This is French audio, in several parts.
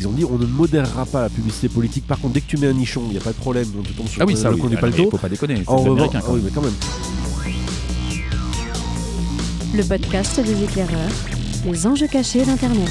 Ils ont dit on ne modérera pas la publicité politique. Par contre, dès que tu mets un nichon, il n'y a pas de problème. On te tombe sur Ah oui, le- ça, le oui. pas le mais dos. Faut pas déconner. C'est En revanche, ah quand oui, même. mais quand même. Le podcast des éclaireurs, les enjeux cachés d'Internet.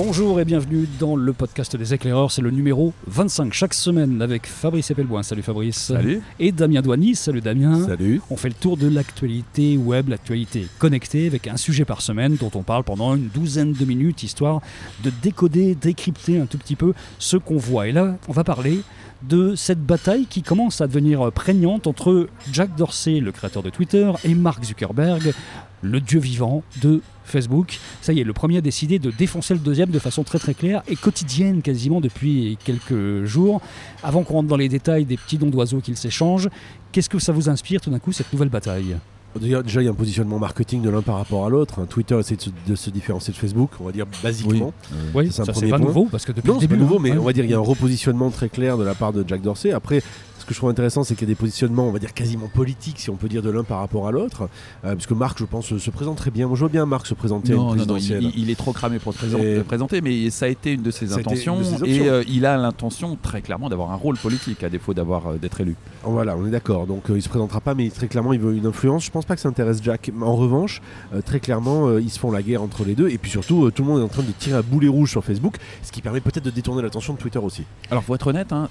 Bonjour et bienvenue dans le podcast des éclaireurs, c'est le numéro 25 chaque semaine avec Fabrice Epelboin. Salut Fabrice. Salut. Et Damien Douany. Salut Damien. Salut. On fait le tour de l'actualité web, l'actualité connectée, avec un sujet par semaine dont on parle pendant une douzaine de minutes, histoire de décoder, décrypter un tout petit peu ce qu'on voit. Et là, on va parler de cette bataille qui commence à devenir prégnante entre Jack Dorsey, le créateur de Twitter, et Mark Zuckerberg, le dieu vivant de Facebook. Ça y est, le premier a décidé de défoncer le deuxième de façon très très claire et quotidienne quasiment depuis quelques jours. Avant qu'on rentre dans les détails des petits dons d'oiseaux qu'ils s'échangent, qu'est-ce que ça vous inspire tout d'un coup cette nouvelle bataille? Déjà, il y a un positionnement marketing de l'un par rapport à l'autre. Twitter essaie de se, de se différencier de Facebook, on va dire basiquement. Oui, ça c'est pas point. nouveau parce que depuis Non, le c'est pas début. nouveau, hein, mais ouais. on va dire il y a un repositionnement très clair de la part de Jack Dorsey. Après, que je trouve intéressant, c'est qu'il y a des positionnements, on va dire quasiment politiques, si on peut dire, de l'un par rapport à l'autre. Euh, parce que Marc, je pense, se, se présente très bien. Moi, je vois bien Marc se présenter Non, une non, non, il, est trop cramé pour se présenter, mais ça a été une de ses de intentions ses et euh, il a l'intention très clairement d'avoir un rôle politique à défaut d'avoir euh, d'être élu. Voilà, on est d'accord. Donc, il se présentera pas, mais très clairement, il veut une influence. Je pense pas que ça intéresse Jack. En revanche, très clairement, ils se font la guerre entre les deux. Et puis surtout, tout le monde est en train de tirer à boulet rouge sur Facebook, ce qui permet peut-être de détourner l'attention de Twitter aussi. Alors, pour être honnête, hein,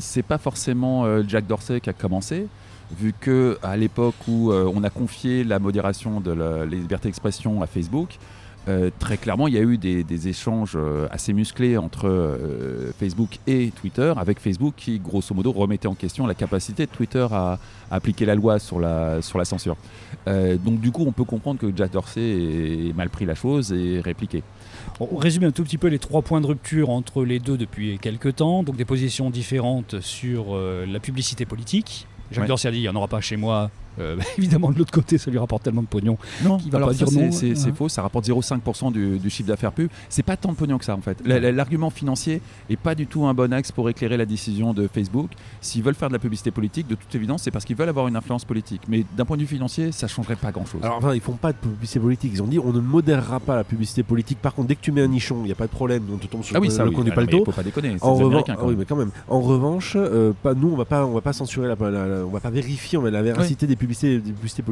c'est pas forcément Jack Dorsey qui a commencé, vu que à l'époque où euh, on a confié la modération de la les libertés d'expression à Facebook, euh, très clairement, il y a eu des, des échanges euh, assez musclés entre euh, Facebook et Twitter, avec Facebook qui, grosso modo, remettait en question la capacité de Twitter à, à appliquer la loi sur la, sur la censure. Euh, donc, du coup, on peut comprendre que Jack Dorsey ait mal pris la chose et répliqué. On résume un tout petit peu les trois points de rupture entre les deux depuis quelques temps. Donc des positions différentes sur la publicité politique. Jacques Ouais. Dorsey a dit il n'y en aura pas chez moi. Euh, évidemment, de l'autre côté, ça lui rapporte tellement de pognon. Non, va alors pas ça, dire c'est- non, c'est c'est hein. faux, ça rapporte 0,5% du, du chiffre d'affaires pub. C'est pas tant de pognon que ça en fait. La- la- L'argument financier est pas du tout un bon axe pour éclairer la décision de Facebook. S'ils veulent faire de la publicité politique, de toute évidence, c'est parce qu'ils veulent avoir une influence politique. Mais d'un point de vue financier, ça changerait pas grand chose. Alors, enfin, ils font pas de publicité politique. Ils ont dit on ne modérera pas la publicité politique. Par contre, dès que tu mets un nichon, il n'y a pas de problème. On te tombe sur ah oui, le, ça le oui. Ah, pas le mais dos. Faut pas déconner. En revanche, ah quand oui, même. mais quand même. En revanche, euh, pas, nous, on va pas, on va pas censurer la, la- la- on va pas vérifier on va la véracité des, publicités, des publicités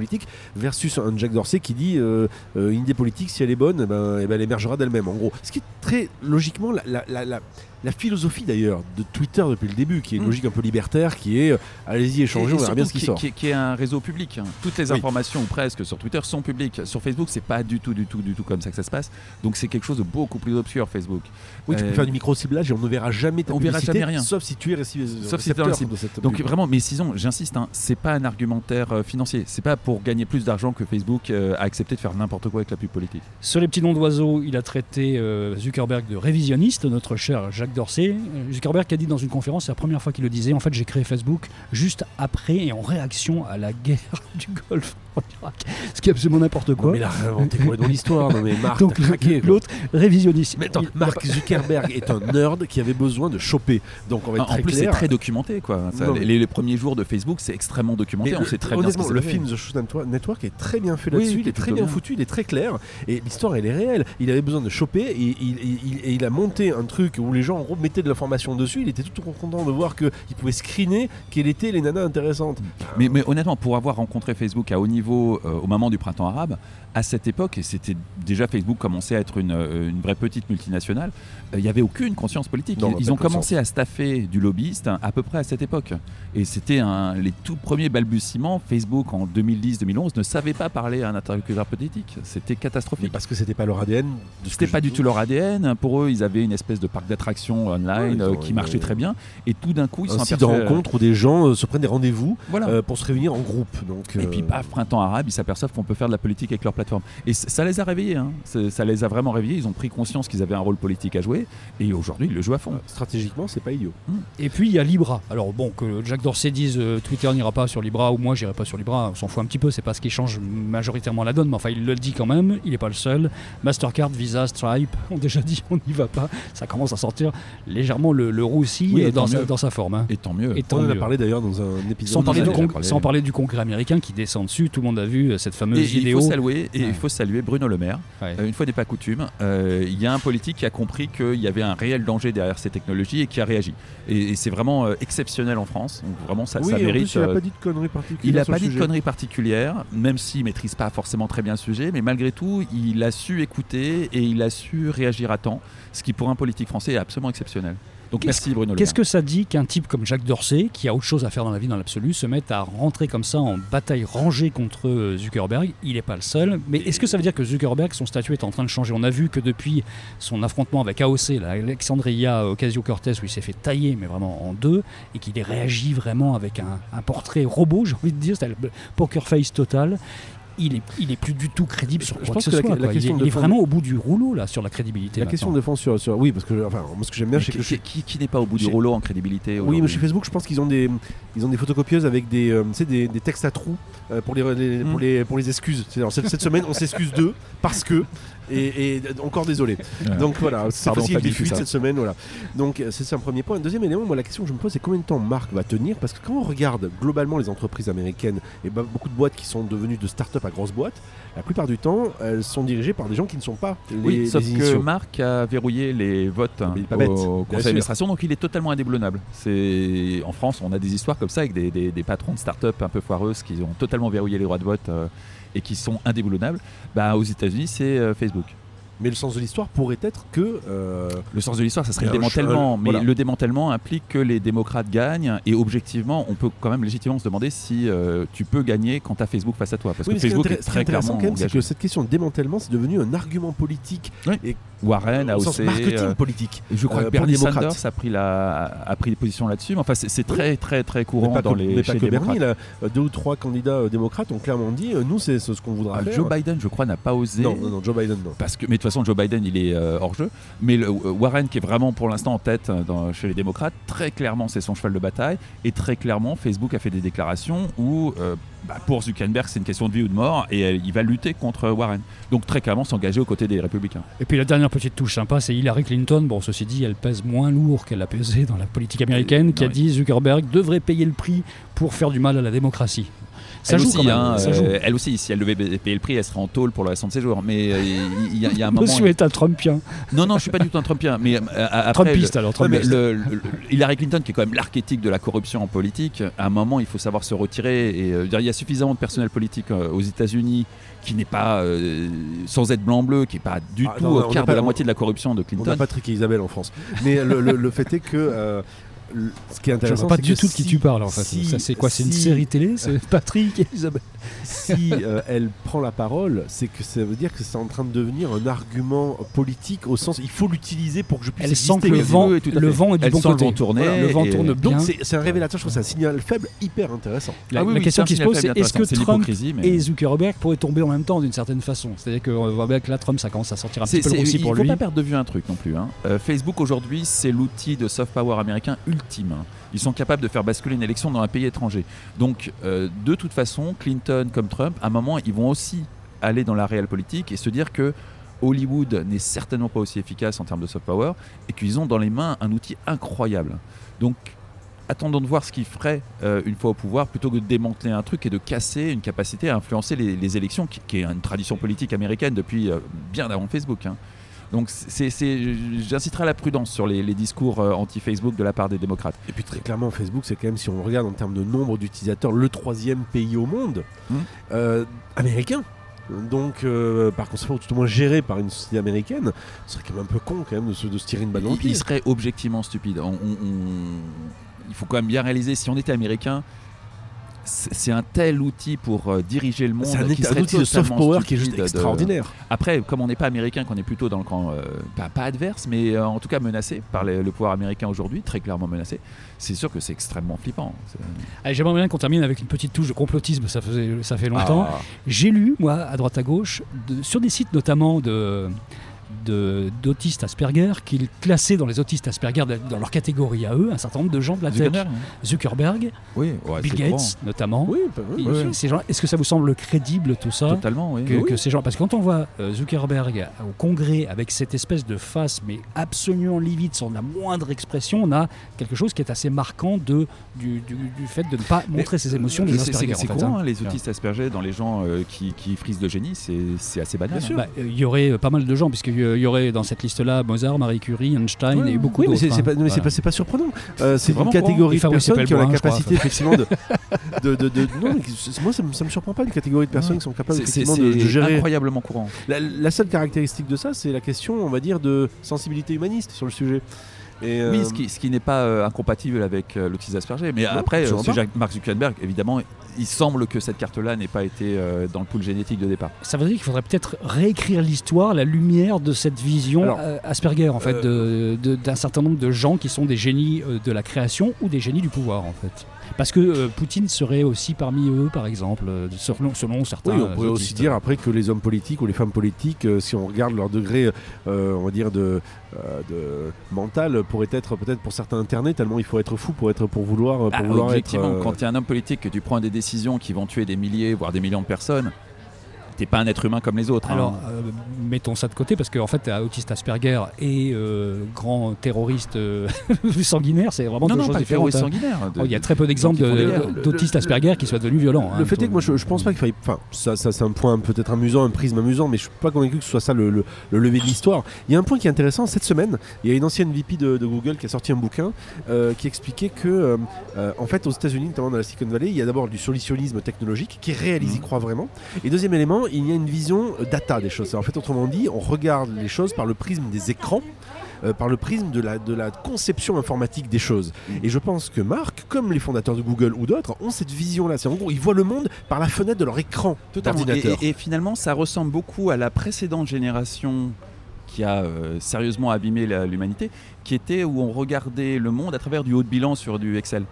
versus un Jack Dorsey qui dit euh, euh, une idée politique, si elle est bonne, eh ben, eh ben, elle émergera d'elle-même. En gros, ce qui est très logiquement la- la- philosophie d'ailleurs de Twitter depuis le début, qui est une Mm. logique un peu libertaire, qui est euh, allez-y et on verra bien ce qui sort. Qui, qui est un réseau public. hein. Toutes les Oui. informations, ou presque, sur Twitter sont publiques. Sur Facebook, c'est pas du tout, du tout, du tout comme ça que ça se passe. Donc c'est quelque chose de beaucoup plus obscur, Facebook. Oui, tu peux Euh, faire du micro-ciblage et on ne verra jamais ta on verra publicité, jamais rien. sauf si tu es réci- Sauf si récepteur de cette Donc pub. vraiment, mais sinon, j'insiste, hein, c'est pas un argumentaire euh, financier. C'est pas pour gagner plus d'argent que Facebook euh, a accepté de faire n'importe quoi avec la pub politique. Sur les petits noms d'oiseaux, il a traité euh, Zuckerberg de révisionniste, notre cher Jacques Dorsey. Euh, Zuckerberg a dit dans une conférence, c'est la première fois qu'il le disait, en fait j'ai créé Facebook juste après et en réaction à la guerre du Golfe en Irak. Ce qui est absolument n'importe Non, quoi. mais il a inventé quoi dans l'histoire? Non mais Marc, Donc l'autre, révisionniste. Mais attends, Mark Zuckerberg est un nerd qui avait besoin de choper. Donc on va être En très plus, c'est très documenté. Quoi. Ça, Non, les, premiers jours de Facebook, c'est extrêmement documenté. Mais on le- sait très bien ce le film The Shoot Network- Network est très bien fait là-dessus, il il est très bien foutu, il est très clair, et l'histoire elle est réelle. Il avait besoin de choper, et il, il- il- et il a monté un truc où les gens en gros mettaient de l'information dessus, il était tout content de voir qu'il pouvait screener quelles étaient les nanas intéressantes. Mais, mais honnêtement, pour avoir rencontré Facebook à haut niveau euh, au moment du printemps arabe, à cette époque, et c'était déjà Facebook commençait à être une, euh, une vraie petite multinationale, euh, il n'y avait aucune conscience politique. Non, ils ont commencé à staffer du lobbyiste hein, à peu près à cette époque. Et c'était les tout premiers balbutiements. Facebook en 2010-2011 ne savait pas parler à un interlocuteur politique. C'était Mais catastrophique. parce que c'était pas leur ADN. C'était pas du tout leur ADN. Pour eux, ils avaient une espèce de parc d'attractions online Ouais, euh, qui marchait très bien. Et tout d'un coup, ils Un sont site de aperçus- rencontre où des gens euh, se prennent des rendez-vous Voilà. euh, pour se réunir en groupe. Donc, Et puis, euh, paf, printemps arabe, ils s'aperçoivent qu'on peut faire de la politique avec leur plateforme. Et ça les a réveillés, hein. Ça les a vraiment réveillés. Ils ont pris conscience qu'ils avaient un rôle politique à jouer. Et aujourd'hui, ils le jouent à fond. stratégiquement, c'est pas idiot. Et puis il y a Libra. Alors bon, que Jack Dorsey dise euh, Twitter n'ira pas sur Libra ou moi j'irai pas sur Libra, on s'en fout un petit peu, c'est pas ce qui change majoritairement la donne, mais enfin il le dit quand même, il n'est pas le seul. Mastercard, Visa, Stripe ont déjà dit on n'y va pas, ça commence à sortir légèrement le, le roussi Oui, dans, sa, mieux. dans sa forme. hein. Et tant mieux. Et tant On en a parlé d'ailleurs dans un épisode. Sans parler, du con- parlé. sans parler du congrès américain qui descend dessus, tout le monde a vu euh, cette fameuse Et il vidéo. faut saluer, et Ouais. il faut saluer Bruno Le Maire. Ouais. Euh, une fois n'est pas coutume, euh, il y a un politique qui a compris qu'il y avait un réel danger derrière ces technologies et qui a réagi. Et, et c'est vraiment euh, exceptionnel en France. Donc vraiment, ça, Oui, ça mérite. plus, il n'a pas dit de conneries particulières. il n'a pas dit de conneries particulières, même s'il maîtrise pas forcément très bien le sujet, mais malgré tout, il a su écouter et il a su réagir à temps, ce qui pour un politique français est absolument exceptionnel. Donc Qu'est-ce- merci Bruno Qu'est-ce que ça dit qu'un type comme Jacques Dorsey, qui a autre chose à faire dans la vie dans l'absolu, se mette à rentrer comme ça en bataille rangée contre euh, Zuckerberg? Il n'est pas le seul. Mais est-ce que ça veut dire que Zuckerberg, son statut est en train de changer? On a vu que depuis son affrontement avec AOC, là, Alexandria Ocasio-Cortez, où il s'est fait tailler, mais vraiment en deux, et qu'il ait réagi vraiment avec un, un portrait robot, j'ai envie de dire, c'était le poker face total. Il est, il est plus du tout crédible sur Je quoi pense que que ce la- soit. la quoi. Il est, question il est vraiment au bout du rouleau là sur la crédibilité. La question de fond sur, sur- Oui, parce que enfin, moi, ce que j'aime bien, c'est que qui, je- qui- qui n'est pas au bout du Chez- rouleau en crédibilité Oui, mais chez Facebook, je pense qu'ils ont des, ils ont des photocopieuses avec des, euh, tu sais, des, des textes à trous euh, pour, les, les- pour, Mm. les, pour les excuses. C'est-à-dire, cette, cette semaine, on s'excuse d'eux parce que. Et, et encore désolé. Ouais. Donc voilà, c'est facile des fuites cette semaine. Voilà. Donc euh, c'est un premier point. Un deuxième élément, moi, la question que je me pose, c'est combien de temps Marc va tenir Parce que quand on regarde globalement les entreprises américaines et bah, beaucoup de boîtes qui sont devenues de start-up à grosses boîtes, la plupart du temps, elles sont dirigées par des gens qui ne sont pas les, Oui, sauf les que. Marc a verrouillé les votes pas au conseil d'administration, donc il est totalement indéboulonnable. C'est en France, on a des histoires comme ça avec des, des- des patrons de start-up un peu foireuses qui ont totalement verrouillé les droits de vote euh, et qui sont indéboulonnables. Bah, aux États-Unis, c'est euh, Facebook. Mais le sens de l'histoire pourrait être que. euh, Le sens de l'histoire, ça serait le je- démantèlement, euh, mais voilà. le démantèlement implique que les démocrates gagnent et objectivement, on peut quand même légitimement se demander si euh, tu peux gagner quand tu as Facebook face à toi, parce Oui, que Facebook est est très intéressant clairement c'est que cette question de démantèlement, c'est devenu un argument politique Warren, au sens AOC, marketing euh, politique. Je crois Euh, que Bernie. Sanders a pris, la, a pris des positions là-dessus. Mais enfin, c'est très, très, très courant pas dans que, les mais pas chez que les Bernie, là, euh, deux ou trois candidats euh, démocrates ont clairement dit euh, nous, c'est ce qu'on voudra Ah, faire. Joe Biden, je crois, n'a pas osé. non, non, non, Joe Biden, non. Parce que, mais de façon, Joe Biden, il est euh, hors jeu. Mais le, euh, Warren, qui est vraiment pour l'instant en tête euh, dans- chez les démocrates, très clairement, c'est son cheval de bataille. Et très clairement, Facebook a fait des déclarations où, euh, bah, pour Zuckerberg, c'est une question de vie ou de mort. Et euh, il va lutter contre Warren. Donc, très clairement, s'engager aux côtés des républicains. Et puis la dernière petite touche sympa, c'est Hillary Clinton. Bon, ceci dit, elle pèse moins lourd qu'elle a pesé dans la politique américaine, qui a dit Zuckerberg devrait payer le prix pour faire du mal à la démocratie. Ça elle joue aussi, quand même. hein, ça joue. euh, elle aussi, si elle devait payer le prix, elle serait en tôle pour le restant de ses jours. Mais euh, il y, a- il y a un moment. Monsieur est un Trumpien. Non, non, je suis pas du tout un Trumpien. Mais euh, après, Trumpiste alors, Trumpiste. le- le- Hillary Clinton, qui est quand même l'archétype de la corruption en politique, à un moment, il faut savoir se retirer. Et euh, il y a suffisamment de personnel politique euh, aux États-Unis qui n'est pas, euh, sans être blanc-bleu, qui n'est pas du Ah, tout non, on au n'a quart pas- de la on- moitié de la corruption de On Clinton. a Patrick et Isabelle en France. Mais le, le- le fait est que. euh, le- ce qui est Je intéressant, vois pas du que tout de qui tu parles en fait. si- ça c'est quoi C'est une série télé C'est Patrick et Isabelle. si euh, elle prend la parole, c'est que ça veut dire que c'est en train de devenir un argument politique au sens il faut l'utiliser pour que je puisse Elle sent que le vent, le fait. vent est du Elle bon sent le côté. vent tourner Voilà, le vent et- tourne bien. Donc c'est un révélateur, je trouve, c'est un signal faible hyper intéressant. La, Ah oui, la oui, question qui se pose, c'est est-ce que Trump et Zuckerberg pourraient tomber en même temps d'une certaine façon? C'est-à-dire qu'on voit bien que là, Trump, ça commence à sortir un C'est- petit peu le c'est- roussi il pour faut lui. pas perdre de vue un truc non plus. hein. Euh, Facebook aujourd'hui, c'est l'outil de soft power américain hein. Ils sont capables de faire basculer une élection dans un pays étranger. Donc, euh, de toute façon, Clinton comme Trump, à un moment, ils vont aussi aller dans la réelle politique et se dire que Hollywood n'est certainement pas aussi efficace en termes de soft power et qu'ils ont dans les mains un outil incroyable. Donc, attendons de voir ce qu'ils feraient euh, une fois au pouvoir plutôt que de démanteler un truc et de casser une capacité à influencer les, élections, qui, qui est une tradition politique américaine depuis euh, bien avant Facebook. hein. Donc, j'inciterai à la prudence sur les, les discours euh, anti-Facebook de la part des démocrates. Et puis très clairement, Facebook, c'est quand même, si on regarde en termes de nombre d'utilisateurs, le troisième pays au monde Mhm. euh, américain. Donc, euh, par conséquent, tout au moins géré par une société américaine, ce serait quand même un peu con quand même de se, de se tirer une balle dans le pied. il serait objectivement stupide. On- on- on- il faut quand même bien réaliser, si on était américain, c'est un tel outil pour euh, diriger le monde. C'est un, qui un serait outil de soft power qui est juste de- extraordinaire. Après, comme on n'est pas américain, qu'on est plutôt dans le camp, euh, pas, pas adverse, mais euh, en tout cas menacé par les- le pouvoir américain aujourd'hui, très clairement menacé, c'est sûr que c'est extrêmement flippant. J'aimerais bien qu'on termine avec une petite touche de complotisme, ça, faisait, ça fait longtemps. Ah. J'ai lu, moi, à droite à gauche, de- sur des sites notamment de de- d'autistes Asperger qu'il classait dans les autistes Asperger de- dans leur catégorie à eux un certain nombre de gens de la tech. Zuckerberg, hein. Zuckerberg, Oui, ouais, Bill Gates notamment. Oui, bah oui, ces gens, est-ce que ça vous semble crédible tout ça Totalement, oui. que, ces gens, parce que quand on voit euh, Zuckerberg au Congrès avec cette espèce de face mais absolument livide, sans la moindre expression, on a quelque chose qui est assez marquant de, du, du- du fait de ne pas montrer ses émotions des Asperger. c'est courant, hein. hein, les autistes Asperger dans les gens euh, qui, qui frisent de génie, c'est assez banal. Hein. Bah, euh, Il y aurait euh, pas mal de gens, puisqu'il y y aurait dans cette liste-là Mozart, Marie Curie, Einstein Ouais, et beaucoup oui, d'autres. c'est hein. mais c'est Voilà. pas, surprenant. Euh, c'est une catégorie de personnes qui ont la capacité effectivement de, de, de, de- non, moi ça me, ça me surprend pas une catégorie de personnes Ouais. qui sont capables effectivement de, gérer. incroyablement courant. La, la seule caractéristique de ça, c'est la question, on va dire, de sensibilité humaniste sur le sujet. Et, Oui, euh, ce qui, ce qui n'est pas euh, incompatible avec euh, l'autisme Asperger. Mais Non, après, euh, pas. Jacques- Mark Zuckerberg, évidemment, il semble que cette carte-là n'ait pas été euh, dans le pool génétique de départ. Ça veut dire qu'il faudrait peut-être réécrire l'histoire, la lumière de cette vision Alors, euh, Asperger, en fait, d'un certain nombre de gens qui sont des génies euh, de la création ou des génies du pouvoir, en fait. Parce que euh, Poutine serait aussi parmi eux, par exemple, euh, selon, selon certains. Oui, on pourrait aussi dire après que les hommes politiques ou les femmes politiques, euh, si on regarde leur degré, euh, on va dire de, euh, de mental, pourrait être peut-être pour certains internés tellement il faut être fou pour être pour vouloir pour Ah, vouloir être. objectivement, euh, quand tu es un homme politique, que tu prends des décisions qui vont tuer des milliers, voire des millions de personnes, t'es pas un être humain comme les autres. hein. Alors, euh, mettons ça de côté parce qu'en fait, autiste Asperger et euh, grand terroriste euh, sanguinaire, c'est vraiment non, deux non, choses pas le différentes. terroriste hein. Oh, Il y a très peu d'exemples d'autistes Asperger qui soient devenus violents. Le hein, fait est que moi je, je pense pas qu'il faille. Enfin, ça, ça c'est un point peut-être amusant, un prisme amusant, mais je suis pas convaincu que ce soit ça le, le- le lever de l'histoire. Il y a un point qui est intéressant cette semaine. Il y a une ancienne VP de, de Google qui a sorti un bouquin euh, qui expliquait que, en fait, aux États-Unis, notamment dans la Silicon Valley, il y a d'abord du solutionnisme technologique qui est réel, ils y croient vraiment. Et deuxième élément, il y a une vision euh, data des choses. En fait, autrement dit, on regarde les choses par le prisme des écrans. euh, par le prisme de la, de la conception informatique des choses. Et je pense que Marc, comme les fondateurs de Google ou d'autres, ont cette vision-là. C'est en gros, ils voient le monde par la fenêtre de leur écran d'ordinateur. Et, et- et finalement, ça ressemble beaucoup à la précédente génération qui a euh, sérieusement abîmé l'humanité, qui était où on regardait le monde à travers du haut de bilan sur du Excel.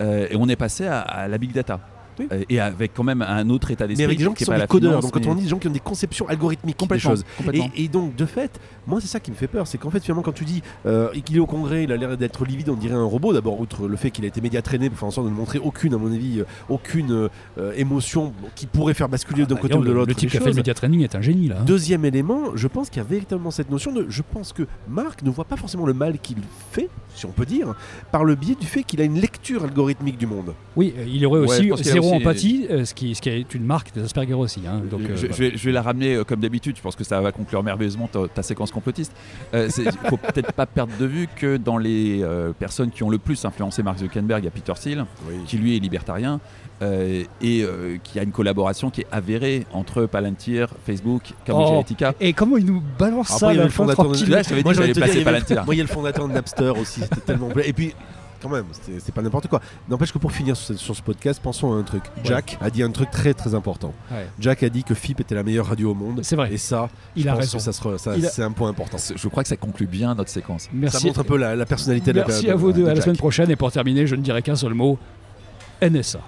Euh, et on est passé à, à la big data. Oui. Euh, et avec quand même un autre état mais d'esprit. avec des gens qui est sont pas des codeurs. finance, donc quand mais- on dit des gens qui ont des conceptions algorithmiques des Complètement, choses. complètement. Et, et donc de fait, moi c'est ça qui me fait peur, c'est qu'en fait finalement quand tu dis euh, qu'il est au congrès, il a l'air d'être livide, on dirait un robot. D'abord outre le fait qu'il a été média traîné pour faire en sorte de ne montrer aucune, à mon avis, euh, aucune euh, émotion qui pourrait faire basculer d'un Ah, côté ou de l'autre. le type qui a fait le choses. media training est un génie là. hein. Deuxième élément, je pense qu'il y a véritablement cette notion de. Je pense que Marc ne voit pas forcément le mal qu'il fait, si on peut dire, par le biais du fait qu'il a une lecture algorithmique du monde. Oui, il aurait Ouais, je aussi y zéro aussi- empathie, euh, ce, qui, ce qui est une marque des Asperger aussi. hein. Donc, euh, je, je vais, je vais la ramener euh, comme d'habitude, je pense que ça va conclure merveilleusement ta, ta séquence complotiste. Il ne faut peut-être pas perdre de vue que dans les euh, personnes qui ont le plus influencé Mark Zuckerberg, il y a Peter Thiel, qui lui est libertarien, euh, et euh, qui a une collaboration qui est avérée entre Palantir, Facebook, Cambridge Oh. Analytica. Et comment il nous balance Après, ça il y le fondateur de- Là, je t'avais dit que j'allais placer Palantir. Moi, il y a le fondateur de Napster aussi, c'était tellement. Et puis, quand même, c'était- c'est pas n'importe quoi. N'empêche que pour finir sur ce, sur ce podcast, pensons à un truc. Jack a dit un truc très très important. Ouais. Jack a dit que FIP était la meilleure radio au monde. C'est vrai. Et ça, Il je a pense raison. que ça ça- a- c'est un point important. Je crois que ça conclut bien notre séquence. Ça Merci, montre un peu la, la personnalité de la merci à vous de deux. À la Jack. semaine prochaine. Et pour terminer, je ne dirai qu'un seul mot NSA.